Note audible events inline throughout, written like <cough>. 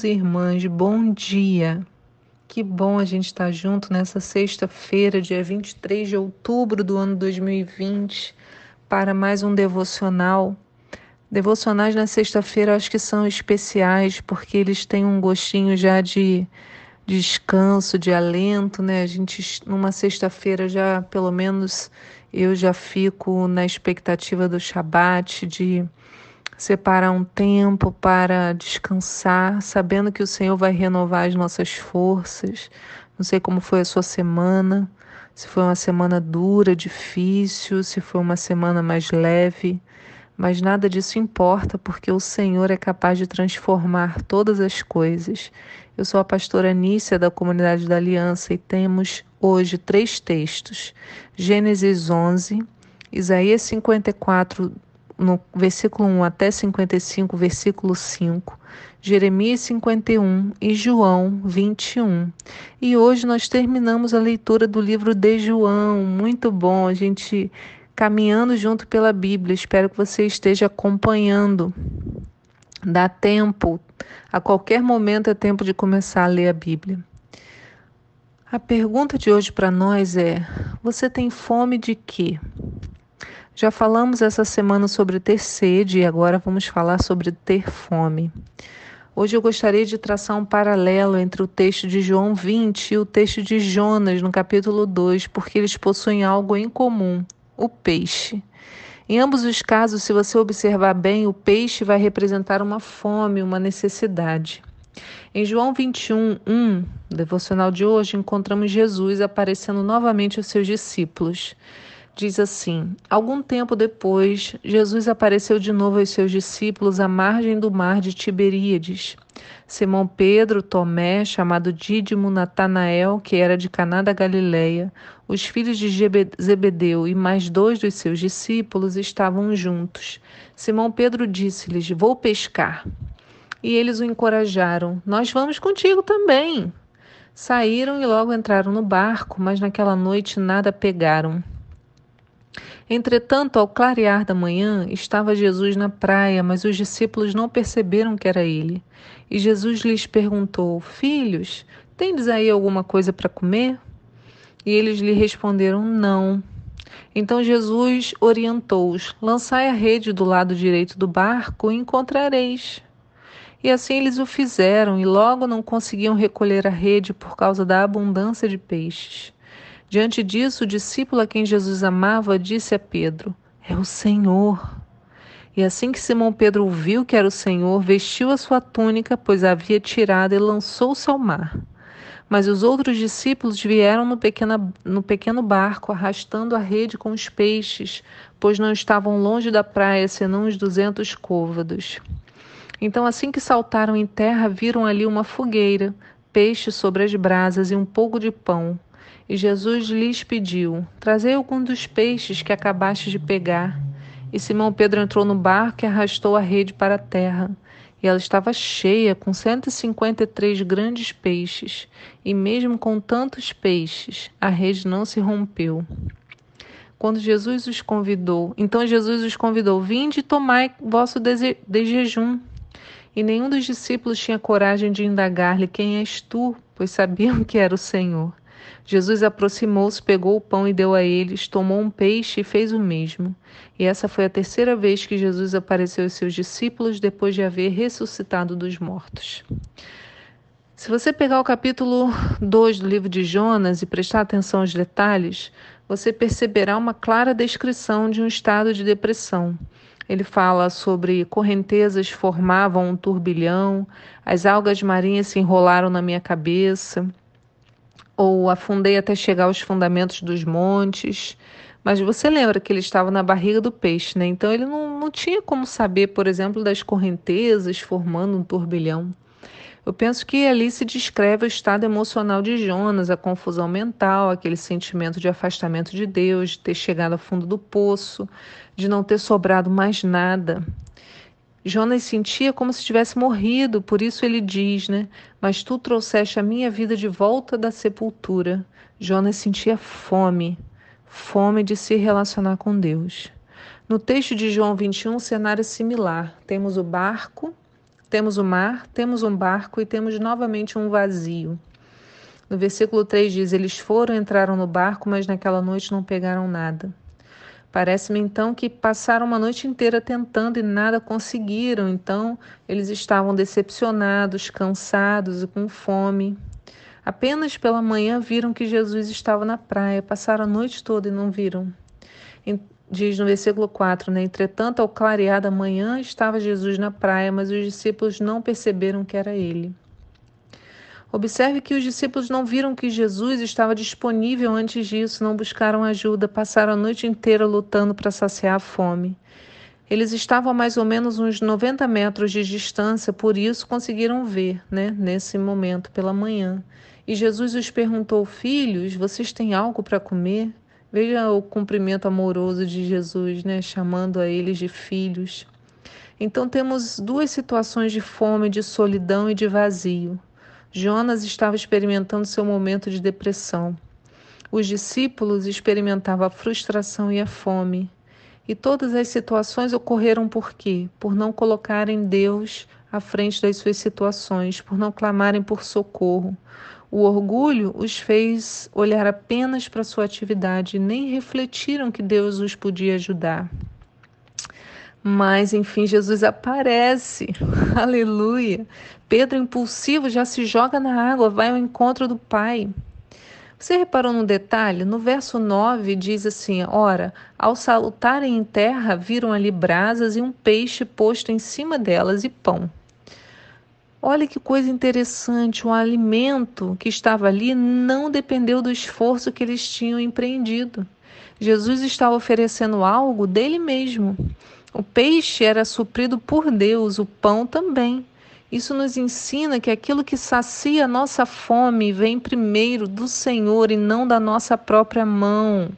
irmãos e irmãs, bom dia. Que bom a gente estar junto nessa sexta-feira, dia 23 de outubro do ano 2020, para mais um devocional. Devocionais na sexta-feira acho que são especiais porque eles têm um gostinho já de descanso, de alento, né? A gente numa sexta-feira já, pelo menos eu já fico na expectativa do Shabat, de separar um tempo para descansar, sabendo que o Senhor vai renovar as nossas forças. Não sei como foi a sua semana, se foi uma semana dura, difícil, se foi uma semana mais leve, mas nada disso importa, porque o Senhor é capaz de transformar todas as coisas. Eu sou a pastora Nícia da Comunidade da Aliança e temos hoje três textos: Gênesis 11, Isaías 54, no versículo 1 até 55, versículo 5, Jeremias 51 e João 21. E hoje nós terminamos a leitura do livro de João. Muito bom, a gente caminhando junto pela Bíblia. Espero que você esteja acompanhando. Dá tempo, a qualquer momento é tempo de começar a ler a Bíblia. A pergunta de hoje para nós é: você tem fome de quê? Já falamos essa semana sobre ter sede e agora vamos falar sobre ter fome. Hoje eu gostaria de traçar um paralelo entre o texto de João 20 e o texto de Jonas, no capítulo 2, porque eles possuem algo em comum: o peixe. Em ambos os casos, se você observar bem, o peixe vai representar uma fome, uma necessidade. Em João 21, 1, devocional de hoje, encontramos Jesus aparecendo novamente aos seus discípulos diz assim: Algum tempo depois, Jesus apareceu de novo aos seus discípulos à margem do mar de Tiberíades. Simão Pedro, Tomé, chamado Dídimo, Natanael, que era de Caná da Galileia, os filhos de Zebedeu e mais dois dos seus discípulos estavam juntos. Simão Pedro disse-lhes: Vou pescar. E eles o encorajaram: Nós vamos contigo também. Saíram e logo entraram no barco, mas naquela noite nada pegaram. Entretanto, ao clarear da manhã, estava Jesus na praia, mas os discípulos não perceberam que era ele. E Jesus lhes perguntou: Filhos, tendes aí alguma coisa para comer? E eles lhe responderam: Não. Então Jesus orientou-os: Lançai a rede do lado direito do barco e encontrareis. E assim eles o fizeram, e logo não conseguiam recolher a rede por causa da abundância de peixes. Diante disso, o discípulo a quem Jesus amava disse a Pedro: É o Senhor. E assim que Simão Pedro viu que era o Senhor, vestiu a sua túnica, pois a havia tirado, e lançou-se ao mar. Mas os outros discípulos vieram no, pequena, no pequeno barco, arrastando a rede com os peixes, pois não estavam longe da praia, senão uns duzentos côvados. Então, assim que saltaram em terra, viram ali uma fogueira, peixe sobre as brasas e um pouco de pão. E Jesus lhes pediu: Trazei algum dos peixes que acabaste de pegar. E Simão Pedro entrou no barco e arrastou a rede para a terra. E ela estava cheia, com 153 grandes peixes. E mesmo com tantos peixes, a rede não se rompeu. Quando Jesus os convidou, então Jesus os convidou: Vinde e tomai vosso de, jejum. E nenhum dos discípulos tinha coragem de indagar-lhe: Quem és tu? Pois sabiam que era o Senhor. Jesus aproximou-se, pegou o pão e deu a eles, tomou um peixe e fez o mesmo. E essa foi a terceira vez que Jesus apareceu aos seus discípulos depois de haver ressuscitado dos mortos. Se você pegar o capítulo 2 do livro de Jonas e prestar atenção aos detalhes, você perceberá uma clara descrição de um estado de depressão. Ele fala sobre correntezas formavam um turbilhão, as algas marinhas se enrolaram na minha cabeça, ou afundei até chegar aos fundamentos dos montes. Mas você lembra que ele estava na barriga do peixe, né? Então ele não, não tinha como saber, por exemplo, das correntezas formando um turbilhão. Eu penso que ali se descreve o estado emocional de Jonas, a confusão mental, aquele sentimento de afastamento de Deus, de ter chegado ao fundo do poço, de não ter sobrado mais nada. Jonas sentia como se tivesse morrido, por isso ele diz, né? Mas tu trouxeste a minha vida de volta da sepultura. Jonas sentia fome, fome de se relacionar com Deus. No texto de João 21, um cenário similar. Temos o barco, Temos o mar, temos um barco e temos novamente um vazio. No versículo 3 diz: Eles foram, entraram no barco, mas naquela noite não pegaram nada. Parece-me então que passaram uma noite inteira tentando e nada conseguiram, então eles estavam decepcionados, cansados e com fome. Apenas pela manhã viram que Jesus estava na praia, passaram a noite toda e não viram. Diz no versículo 4, né? Entretanto, ao clarear da manhã, estava Jesus na praia, mas os discípulos não perceberam que era ele. Observe que os discípulos não viram que Jesus estava disponível antes disso, não buscaram ajuda, passaram a noite inteira lutando para saciar a fome. Eles estavam a mais ou menos uns 90 metros de distância, por isso conseguiram ver, né, nesse momento, pela manhã. E Jesus os perguntou: Filhos, vocês têm algo para comer? Veja o cumprimento amoroso de Jesus, né, chamando a eles de filhos. Então temos duas situações de fome, de solidão e de vazio. Jonas estava experimentando seu momento de depressão. Os discípulos experimentavam a frustração e a fome. E todas as situações ocorreram por quê? Por não colocarem Deus à frente das suas situações, por não clamarem por socorro. O orgulho os fez olhar apenas para sua atividade nem refletiram que Deus os podia ajudar. Mas, enfim, Jesus aparece. <laughs> Aleluia. Pedro, impulsivo, já se joga na água, vai ao encontro do Pai. Você reparou no detalhe? No verso 9 diz assim: Ora, ao salutarem em terra, viram ali brasas e um peixe posto em cima delas e pão. Olha que coisa interessante, o alimento que estava ali não dependeu do esforço que eles tinham empreendido. Jesus estava oferecendo algo dele mesmo. O peixe era suprido por Deus, o pão também. Isso nos ensina que aquilo que sacia nossa fome vem primeiro do Senhor e não da nossa própria mão.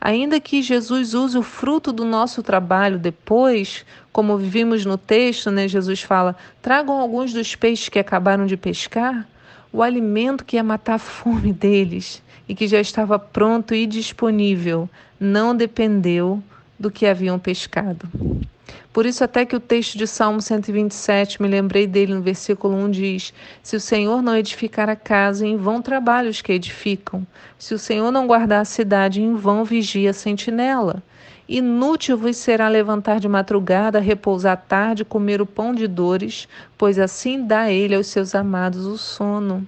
Ainda que Jesus use o fruto do nosso trabalho depois, como vimos no texto, né, Jesus fala: tragam alguns dos peixes que acabaram de pescar, o alimento que ia matar a fome deles e que já estava pronto e disponível não dependeu do que haviam pescado. Por isso, até que o texto de Salmo 127, me lembrei dele no versículo 1, diz: Se o Senhor não edificar a casa, em vão trabalham os que edificam. Se o Senhor não guardar a cidade, em vão vigia a sentinela. Inútil vos será levantar de madrugada, repousar à tarde, comer o pão de dores, pois assim dá ele aos seus amados o sono.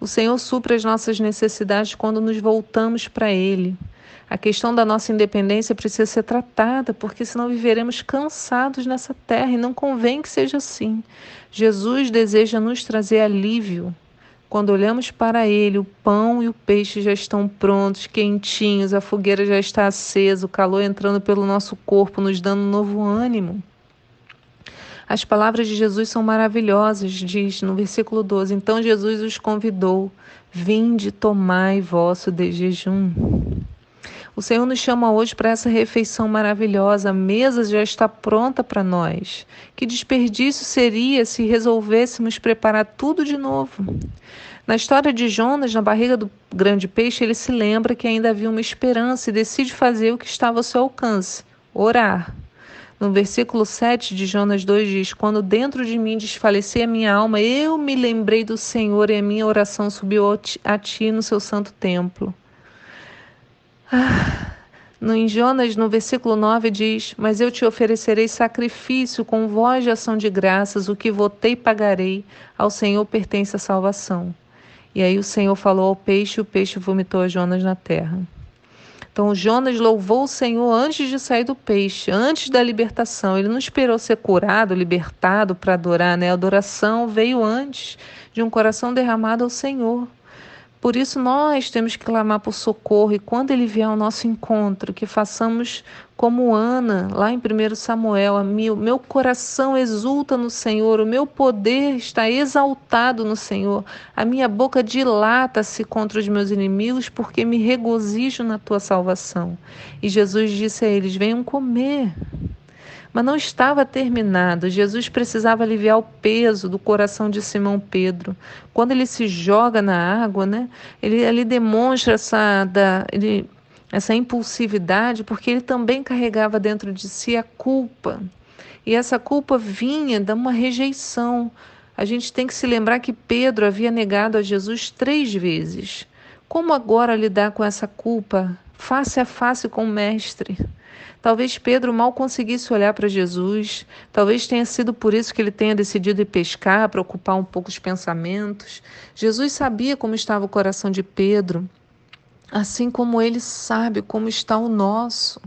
O Senhor supra as nossas necessidades quando nos voltamos para Ele. A questão da nossa independência precisa ser tratada, porque senão viveremos cansados nessa terra e não convém que seja assim. Jesus deseja nos trazer alívio. Quando olhamos para Ele, o pão e o peixe já estão prontos, quentinhos, a fogueira já está acesa, o calor entrando pelo nosso corpo, nos dando um novo ânimo. As palavras de Jesus são maravilhosas, diz no versículo 12. Então Jesus os convidou: Vinde, tomai vosso de jejum. O Senhor nos chama hoje para essa refeição maravilhosa. A mesa já está pronta para nós. Que desperdício seria se resolvêssemos preparar tudo de novo? Na história de Jonas, na barriga do grande peixe, ele se lembra que ainda havia uma esperança e decide fazer o que estava ao seu alcance: orar. No versículo 7 de Jonas 2 diz: Quando dentro de mim desfalecer a minha alma, eu me lembrei do Senhor e a minha oração subiu a ti no seu santo templo. Ah, no, Jonas, no versículo 9, diz: Mas eu te oferecerei sacrifício com voz de ação de graças, o que votei pagarei, ao Senhor pertence a salvação. E aí o Senhor falou ao peixe, e o peixe vomitou a Jonas na terra. Então Jonas louvou o Senhor antes de sair do peixe, antes da libertação. Ele não esperou ser curado, libertado para adorar, né? A adoração veio antes de um coração derramado ao Senhor. Por isso nós temos que clamar por socorro e quando ele vier ao nosso encontro, que façamos como Ana, lá em 1 Samuel, mil, meu coração exulta no Senhor, o meu poder está exaltado no Senhor, a minha boca dilata-se contra os meus inimigos, porque me regozijo na tua salvação. E Jesus disse a eles: venham comer mas não estava terminado. Jesus precisava aliviar o peso do coração de Simão Pedro. Quando ele se joga na água, né, ele, ele demonstra essa, da, ele, essa impulsividade, porque ele também carregava dentro de si a culpa. E essa culpa vinha de uma rejeição. A gente tem que se lembrar que Pedro havia negado a Jesus três vezes. Como agora lidar com essa culpa face a face com o Mestre? Talvez Pedro mal conseguisse olhar para Jesus, talvez tenha sido por isso que ele tenha decidido ir pescar, para ocupar um pouco os pensamentos. Jesus sabia como estava o coração de Pedro, assim como ele sabe como está o nosso.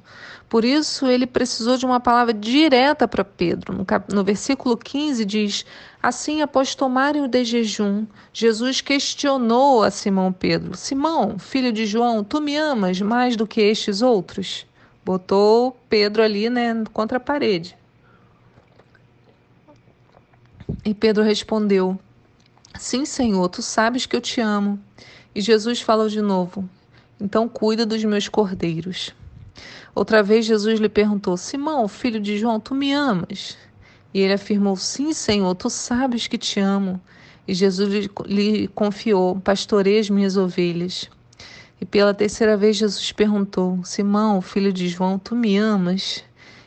Por isso, ele precisou de uma palavra direta para Pedro. No, cap... no versículo 15 diz: Assim, após tomarem o de jejum, Jesus questionou a Simão Pedro: Simão, filho de João, tu me amas mais do que estes outros? Botou Pedro ali, né, contra a parede. E Pedro respondeu: Sim, Senhor, tu sabes que eu te amo. E Jesus falou de novo: Então cuida dos meus cordeiros. Outra vez Jesus lhe perguntou: Simão, filho de João, tu me amas? E ele afirmou: Sim, Senhor, tu sabes que te amo. E Jesus lhe, lhe confiou: Pastorei as minhas ovelhas. E pela terceira vez Jesus perguntou: Simão, filho de João, tu me amas?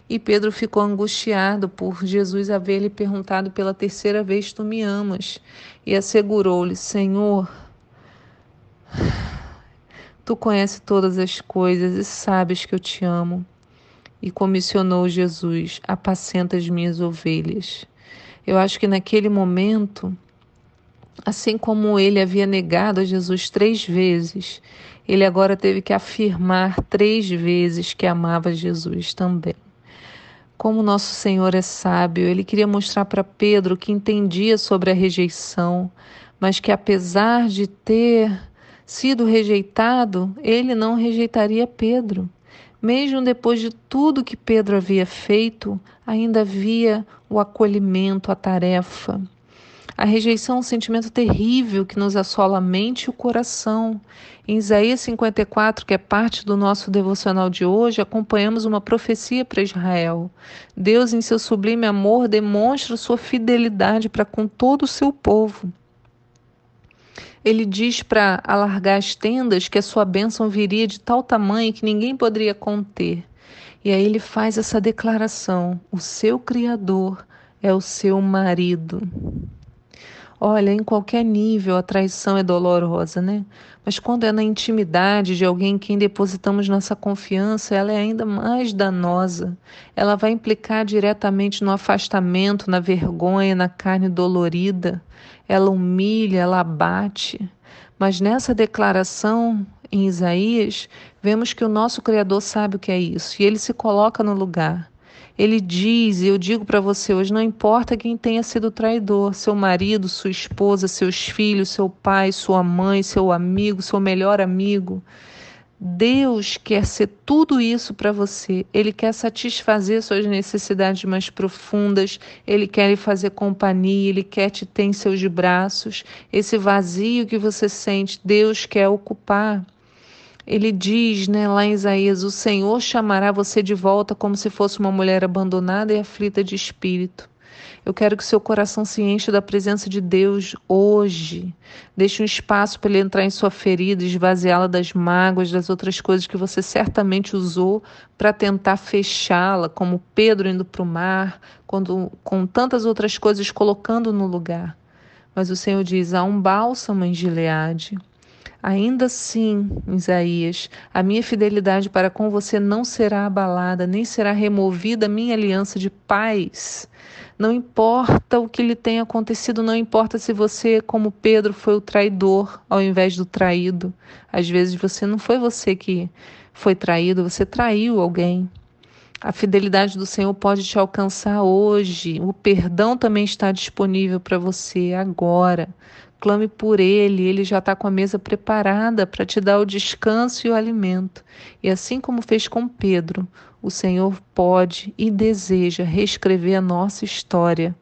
E Pedro ficou angustiado por Jesus haver lhe perguntado pela terceira vez: Tu me amas? E assegurou-lhe: Senhor, tu conheces todas as coisas e sabes que eu te amo. E comissionou Jesus: Apacenta as minhas ovelhas. Eu acho que naquele momento, assim como ele havia negado a Jesus três vezes, ele agora teve que afirmar três vezes que amava Jesus também. Como nosso Senhor é sábio, ele queria mostrar para Pedro que entendia sobre a rejeição, mas que apesar de ter sido rejeitado, ele não rejeitaria Pedro. Mesmo depois de tudo que Pedro havia feito, ainda havia o acolhimento, a tarefa. A rejeição é um sentimento terrível que nos assola a mente e o coração. Em Isaías 54, que é parte do nosso devocional de hoje, acompanhamos uma profecia para Israel. Deus, em seu sublime amor, demonstra sua fidelidade para com todo o seu povo. Ele diz para alargar as tendas que a sua bênção viria de tal tamanho que ninguém poderia conter. E aí ele faz essa declaração: o seu Criador é o seu marido. Olha, em qualquer nível a traição é dolorosa, né? Mas quando é na intimidade de alguém em quem depositamos nossa confiança, ela é ainda mais danosa. Ela vai implicar diretamente no afastamento, na vergonha, na carne dolorida. Ela humilha, ela abate. Mas nessa declaração em Isaías, vemos que o nosso Criador sabe o que é isso e ele se coloca no lugar. Ele diz, e eu digo para você hoje, não importa quem tenha sido traidor, seu marido, sua esposa, seus filhos, seu pai, sua mãe, seu amigo, seu melhor amigo. Deus quer ser tudo isso para você. Ele quer satisfazer suas necessidades mais profundas. Ele quer lhe fazer companhia. Ele quer te ter em seus braços. Esse vazio que você sente, Deus quer ocupar. Ele diz, né, lá em Isaías: O Senhor chamará você de volta como se fosse uma mulher abandonada e aflita de espírito. Eu quero que seu coração se encha da presença de Deus hoje. Deixe um espaço para ele entrar em sua ferida, esvaziá-la das mágoas, das outras coisas que você certamente usou para tentar fechá-la, como Pedro indo para o mar, quando, com tantas outras coisas colocando no lugar. Mas o Senhor diz: há um bálsamo em Gileade. Ainda assim, Isaías, a minha fidelidade para com você não será abalada, nem será removida a minha aliança de paz. Não importa o que lhe tenha acontecido, não importa se você, como Pedro, foi o traidor ao invés do traído. Às vezes você não foi você que foi traído, você traiu alguém. A fidelidade do Senhor pode te alcançar hoje. O perdão também está disponível para você agora. Clame por Ele, Ele já está com a mesa preparada para te dar o descanso e o alimento. E assim como fez com Pedro, o Senhor pode e deseja reescrever a nossa história.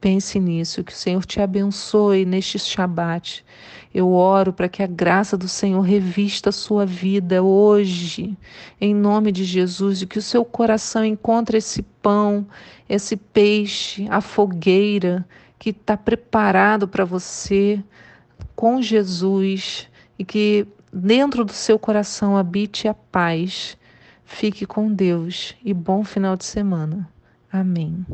Pense nisso, que o Senhor te abençoe neste Shabat. Eu oro para que a graça do Senhor revista a sua vida hoje, em nome de Jesus, e que o seu coração encontre esse pão, esse peixe, a fogueira que está preparado para você com Jesus e que dentro do seu coração habite a paz. Fique com Deus e bom final de semana. Amém.